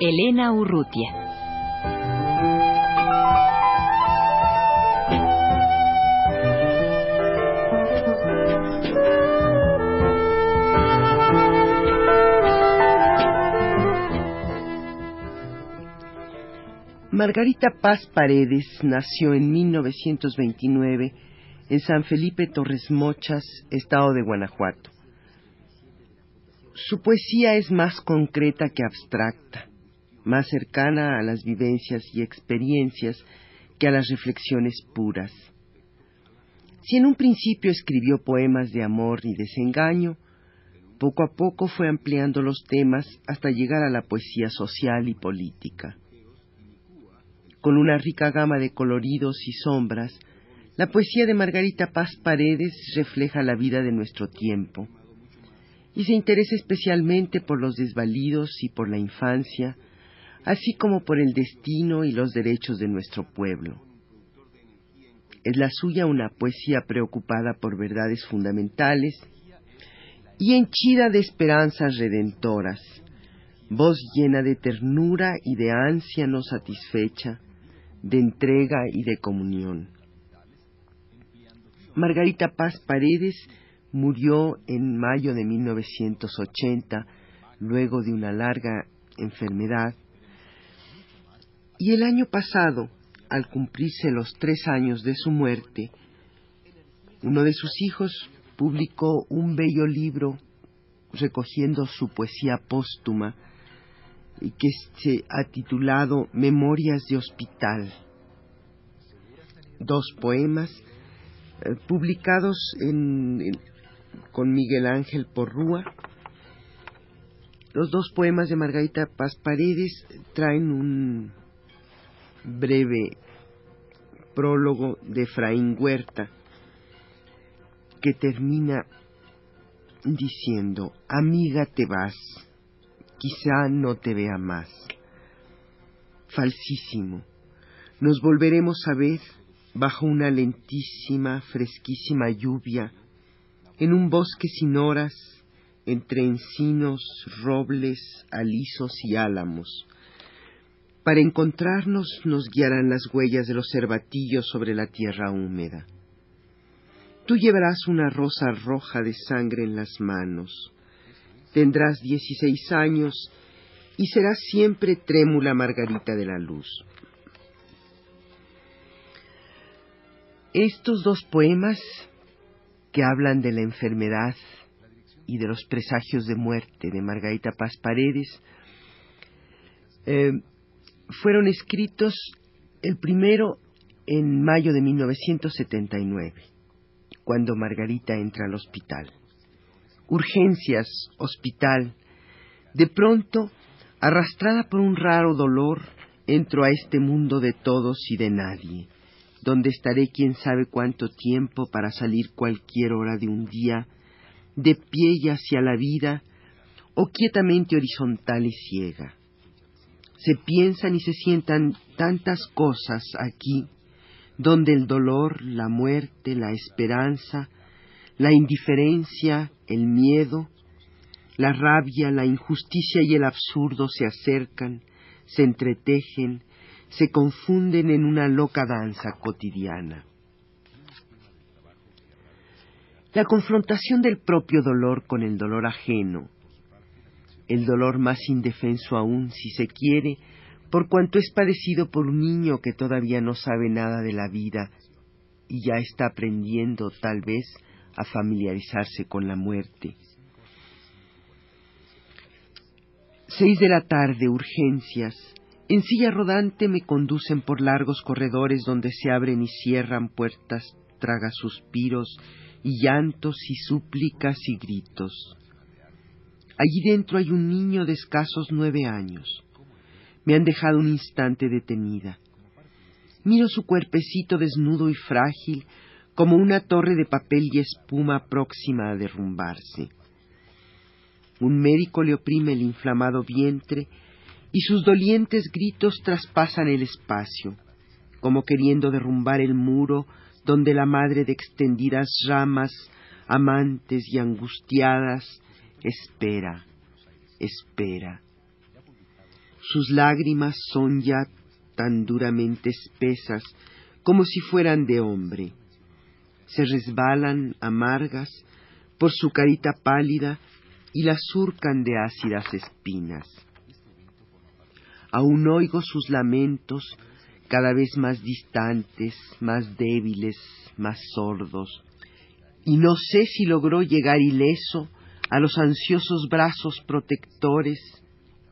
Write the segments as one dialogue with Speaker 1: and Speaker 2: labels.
Speaker 1: Elena Urrutia.
Speaker 2: Margarita Paz Paredes nació en 1929 en San Felipe Torres Mochas, estado de Guanajuato. Su poesía es más concreta que abstracta, más cercana a las vivencias y experiencias que a las reflexiones puras. Si en un principio escribió poemas de amor y desengaño, poco a poco fue ampliando los temas hasta llegar a la poesía social y política. Con una rica gama de coloridos y sombras, la poesía de Margarita Paz Paredes refleja la vida de nuestro tiempo y se interesa especialmente por los desvalidos y por la infancia, así como por el destino y los derechos de nuestro pueblo. Es la suya una poesía preocupada por verdades fundamentales y henchida de esperanzas redentoras, voz llena de ternura y de ansia no satisfecha, de entrega y de comunión. Margarita Paz Paredes murió en mayo de 1980 luego de una larga enfermedad y el año pasado, al cumplirse los tres años de su muerte, uno de sus hijos publicó un bello libro recogiendo su poesía póstuma y que se ha titulado Memorias de Hospital. Dos poemas eh, publicados en, con Miguel Ángel Porrúa. Los dos poemas de Margarita Paz Paredes traen un breve prólogo de Efraín Huerta que termina diciendo, amiga te vas, quizá no te vea más. Falsísimo. Nos volveremos a ver bajo una lentísima, fresquísima lluvia en un bosque sin horas, entre encinos, robles, alisos y álamos. Para encontrarnos nos guiarán las huellas de los cervatillos sobre la tierra húmeda. Tú llevarás una rosa roja de sangre en las manos. Tendrás dieciséis años y serás siempre trémula Margarita de la Luz. Estos dos poemas que hablan de la enfermedad y de los presagios de muerte de Margarita Paz Paredes, eh, fueron escritos el primero en mayo de 1979, cuando Margarita entra al hospital. Urgencias, hospital. De pronto, arrastrada por un raro dolor, entro a este mundo de todos y de nadie donde estaré quién sabe cuánto tiempo para salir cualquier hora de un día, de pie y hacia la vida, o quietamente horizontal y ciega. Se piensan y se sientan tantas cosas aquí, donde el dolor, la muerte, la esperanza, la indiferencia, el miedo, la rabia, la injusticia y el absurdo se acercan, se entretejen, se confunden en una loca danza cotidiana. La confrontación del propio dolor con el dolor ajeno, el dolor más indefenso aún, si se quiere, por cuanto es padecido por un niño que todavía no sabe nada de la vida y ya está aprendiendo tal vez a familiarizarse con la muerte. Seis de la tarde, urgencias, en silla rodante me conducen por largos corredores donde se abren y cierran puertas, traga suspiros y llantos y súplicas y gritos. Allí dentro hay un niño de escasos nueve años. Me han dejado un instante detenida. Miro su cuerpecito desnudo y frágil como una torre de papel y espuma próxima a derrumbarse. Un médico le oprime el inflamado vientre y sus dolientes gritos traspasan el espacio, como queriendo derrumbar el muro donde la madre de extendidas ramas, amantes y angustiadas, espera, espera. Sus lágrimas son ya tan duramente espesas como si fueran de hombre. Se resbalan amargas por su carita pálida y la surcan de ácidas espinas. Aún oigo sus lamentos cada vez más distantes, más débiles, más sordos, y no sé si logró llegar ileso a los ansiosos brazos protectores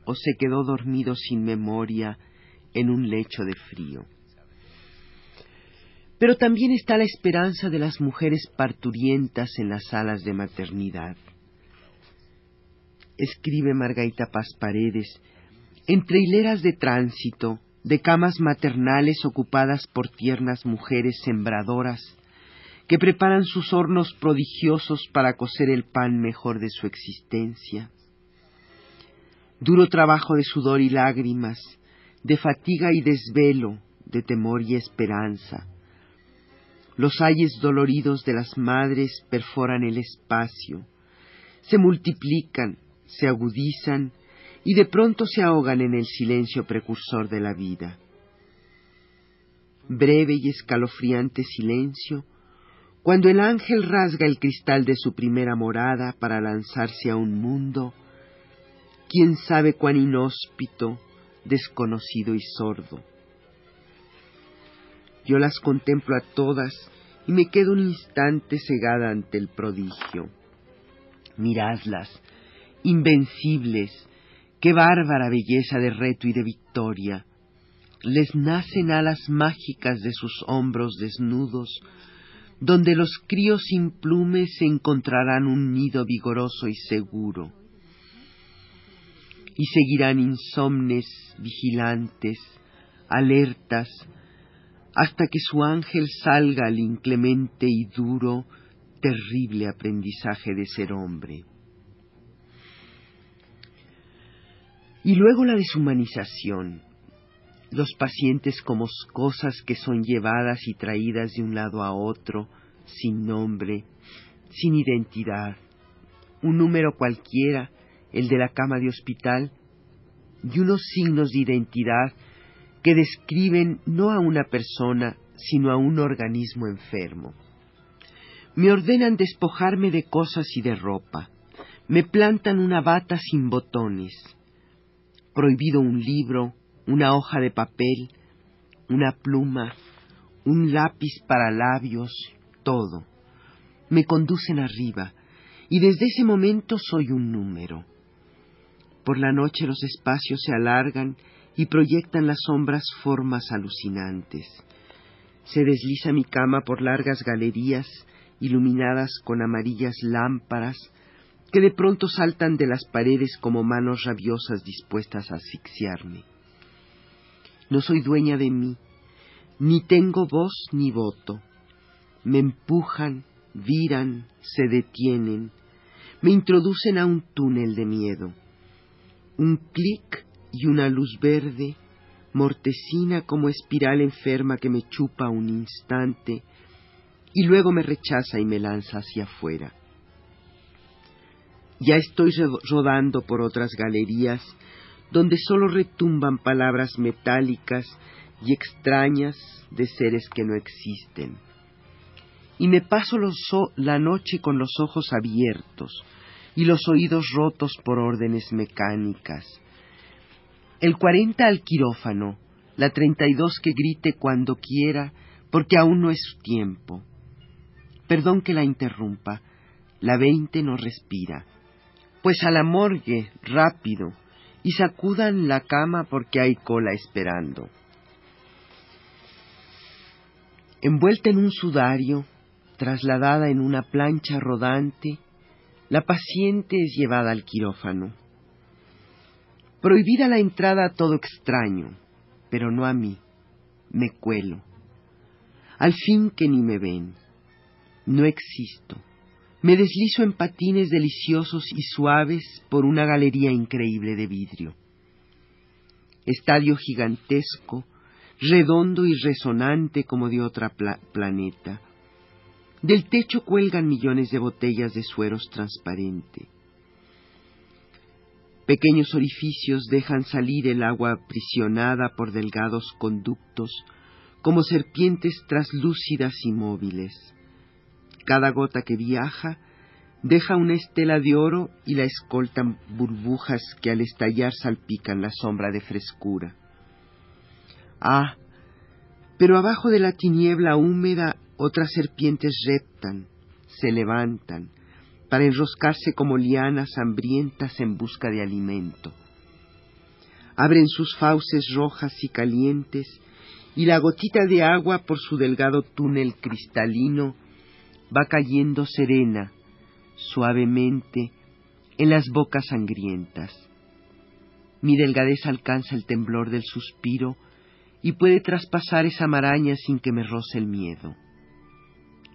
Speaker 2: o se quedó dormido sin memoria en un lecho de frío. Pero también está la esperanza de las mujeres parturientas en las salas de maternidad. Escribe Margarita Paz Paredes, entre hileras de tránsito, de camas maternales ocupadas por tiernas mujeres sembradoras, que preparan sus hornos prodigiosos para cocer el pan mejor de su existencia. Duro trabajo de sudor y lágrimas, de fatiga y desvelo, de temor y esperanza. Los ayes doloridos de las madres perforan el espacio, se multiplican, se agudizan y de pronto se ahogan en el silencio precursor de la vida. Breve y escalofriante silencio, cuando el ángel rasga el cristal de su primera morada para lanzarse a un mundo, quién sabe cuán inhóspito, desconocido y sordo. Yo las contemplo a todas y me quedo un instante cegada ante el prodigio. Miradlas, invencibles, qué bárbara belleza de reto y de victoria. Les nacen alas mágicas de sus hombros desnudos, donde los críos sin plumes encontrarán un nido vigoroso y seguro y seguirán insomnes, vigilantes, alertas, hasta que su ángel salga al inclemente y duro, terrible aprendizaje de ser hombre. Y luego la deshumanización, los pacientes como cosas que son llevadas y traídas de un lado a otro, sin nombre, sin identidad, un número cualquiera, el de la cama de hospital, y unos signos de identidad que describen no a una persona, sino a un organismo enfermo. Me ordenan despojarme de cosas y de ropa. Me plantan una bata sin botones. Prohibido un libro, una hoja de papel, una pluma, un lápiz para labios, todo. Me conducen arriba, y desde ese momento soy un número. Por la noche los espacios se alargan y proyectan las sombras formas alucinantes. Se desliza mi cama por largas galerías iluminadas con amarillas lámparas que de pronto saltan de las paredes como manos rabiosas dispuestas a asfixiarme. No soy dueña de mí, ni tengo voz ni voto. Me empujan, viran, se detienen, me introducen a un túnel de miedo un clic y una luz verde, mortecina como espiral enferma que me chupa un instante y luego me rechaza y me lanza hacia afuera. Ya estoy rodando por otras galerías donde solo retumban palabras metálicas y extrañas de seres que no existen. Y me paso la noche con los ojos abiertos, y los oídos rotos por órdenes mecánicas. El cuarenta al quirófano, la treinta y dos que grite cuando quiera, porque aún no es tiempo. Perdón que la interrumpa, la veinte no respira. Pues a la morgue, rápido, y sacudan la cama porque hay cola esperando. Envuelta en un sudario, trasladada en una plancha rodante, La paciente es llevada al quirófano. Prohibida la entrada a todo extraño, pero no a mí. Me cuelo. Al fin que ni me ven. No existo. Me deslizo en patines deliciosos y suaves por una galería increíble de vidrio. Estadio gigantesco, redondo y resonante como de otra planeta. Del techo cuelgan millones de botellas de sueros transparente. Pequeños orificios dejan salir el agua aprisionada por delgados conductos, como serpientes traslúcidas y móviles. Cada gota que viaja deja una estela de oro y la escoltan burbujas que al estallar salpican la sombra de frescura. Ah, pero abajo de la tiniebla húmeda otras serpientes reptan, se levantan, para enroscarse como lianas hambrientas en busca de alimento. Abren sus fauces rojas y calientes, y la gotita de agua por su delgado túnel cristalino va cayendo serena, suavemente, en las bocas sangrientas. Mi delgadez alcanza el temblor del suspiro y puede traspasar esa maraña sin que me roce el miedo.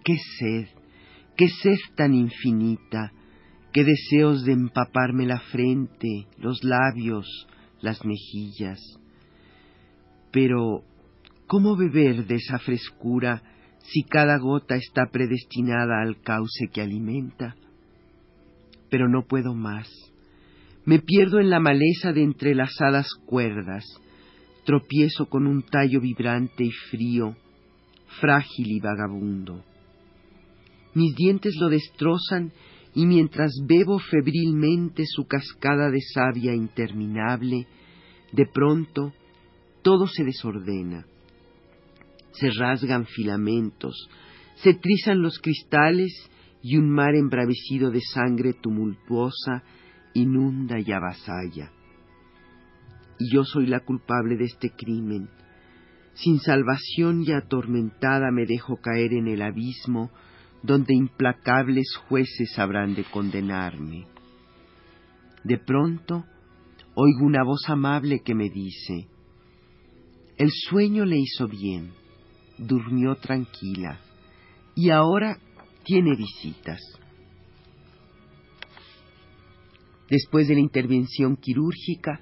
Speaker 2: ¡Qué sed! ¡Qué sed tan infinita! ¡Qué deseos de empaparme la frente, los labios, las mejillas! Pero, ¿cómo beber de esa frescura si cada gota está predestinada al cauce que alimenta? Pero no puedo más. Me pierdo en la maleza de entrelazadas cuerdas, tropiezo con un tallo vibrante y frío, frágil y vagabundo. Mis dientes lo destrozan y mientras bebo febrilmente su cascada de savia interminable, de pronto todo se desordena. Se rasgan filamentos, se trizan los cristales y un mar embravecido de sangre tumultuosa inunda y avasalla y yo soy la culpable de este crimen. Sin salvación y atormentada me dejo caer en el abismo donde implacables jueces habrán de condenarme. De pronto oigo una voz amable que me dice, el sueño le hizo bien, durmió tranquila y ahora tiene visitas. Después de la intervención quirúrgica,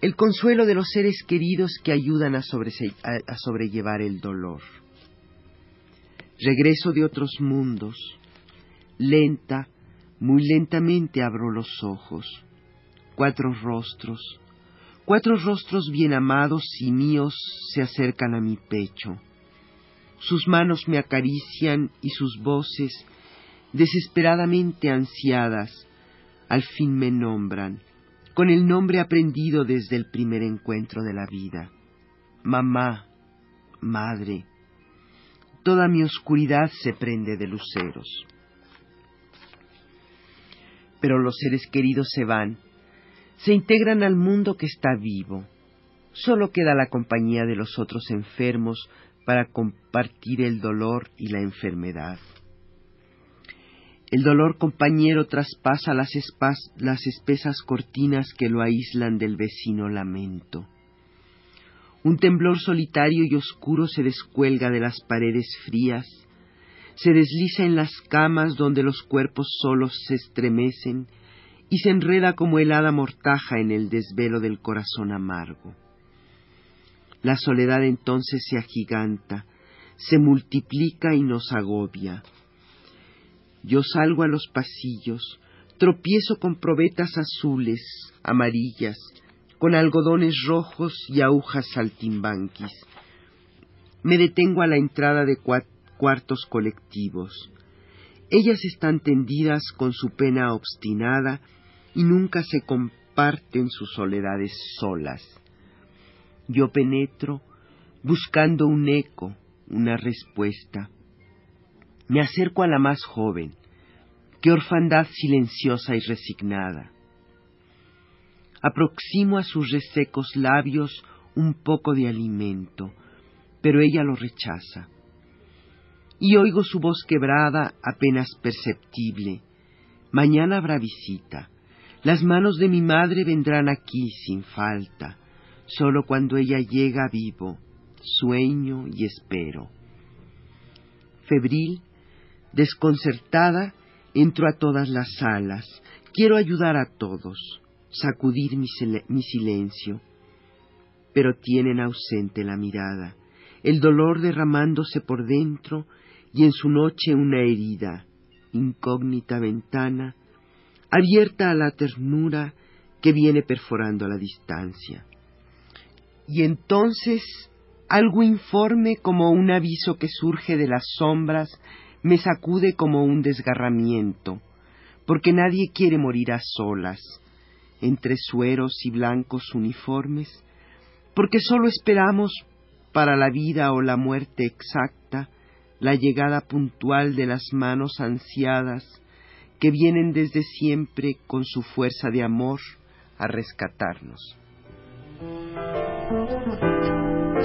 Speaker 2: el consuelo de los seres queridos que ayudan a, sobrellevar el dolor. Regreso de otros mundos. Lenta, muy lentamente abro los ojos. Cuatro rostros, cuatro rostros bien amados y míos se acercan a mi pecho. Sus manos me acarician y sus voces, desesperadamente ansiadas, al fin me nombran con el nombre aprendido desde el primer encuentro de la vida. Mamá, madre, toda mi oscuridad se prende de luceros. Pero los seres queridos se van, se integran al mundo que está vivo. Solo queda la compañía de los otros enfermos para compartir el dolor y la enfermedad. El dolor compañero traspasa las, espesas cortinas que lo aíslan del vecino lamento. Un temblor solitario y oscuro se descuelga de las paredes frías, se desliza en las camas donde los cuerpos solos se estremecen y se enreda como helada mortaja en el desvelo del corazón amargo. La soledad entonces se agiganta, se multiplica y nos agobia. Yo salgo a los pasillos, tropiezo con probetas azules, amarillas, con algodones rojos y agujas saltimbanquis. Me detengo a la entrada de cuartos colectivos. Ellas están tendidas con su pena obstinada y nunca se comparten sus soledades solas. Yo penetro buscando un eco, una respuesta. Me acerco a la más joven. Qué orfandad silenciosa y resignada. Aproximo a sus resecos labios un poco de alimento, pero ella lo rechaza. Y oigo su voz quebrada, apenas perceptible. Mañana habrá visita. Las manos de mi madre vendrán aquí sin falta. Solo cuando ella llega vivo, sueño y espero. Febril, desconcertada, entro a todas las salas. Quiero ayudar a todos, sacudir mi, mi silencio. Pero tienen ausente la mirada, el dolor derramándose por dentro y en su noche una herida, incógnita ventana, abierta a la ternura que viene perforando la distancia. Y entonces algo informe como un aviso que surge de las sombras me sacude como un desgarramiento, porque nadie quiere morir a solas, entre sueros y blancos uniformes, porque sólo esperamos para la vida o la muerte exacta la llegada puntual de las manos ansiadas que vienen desde siempre con su fuerza de amor a rescatarnos.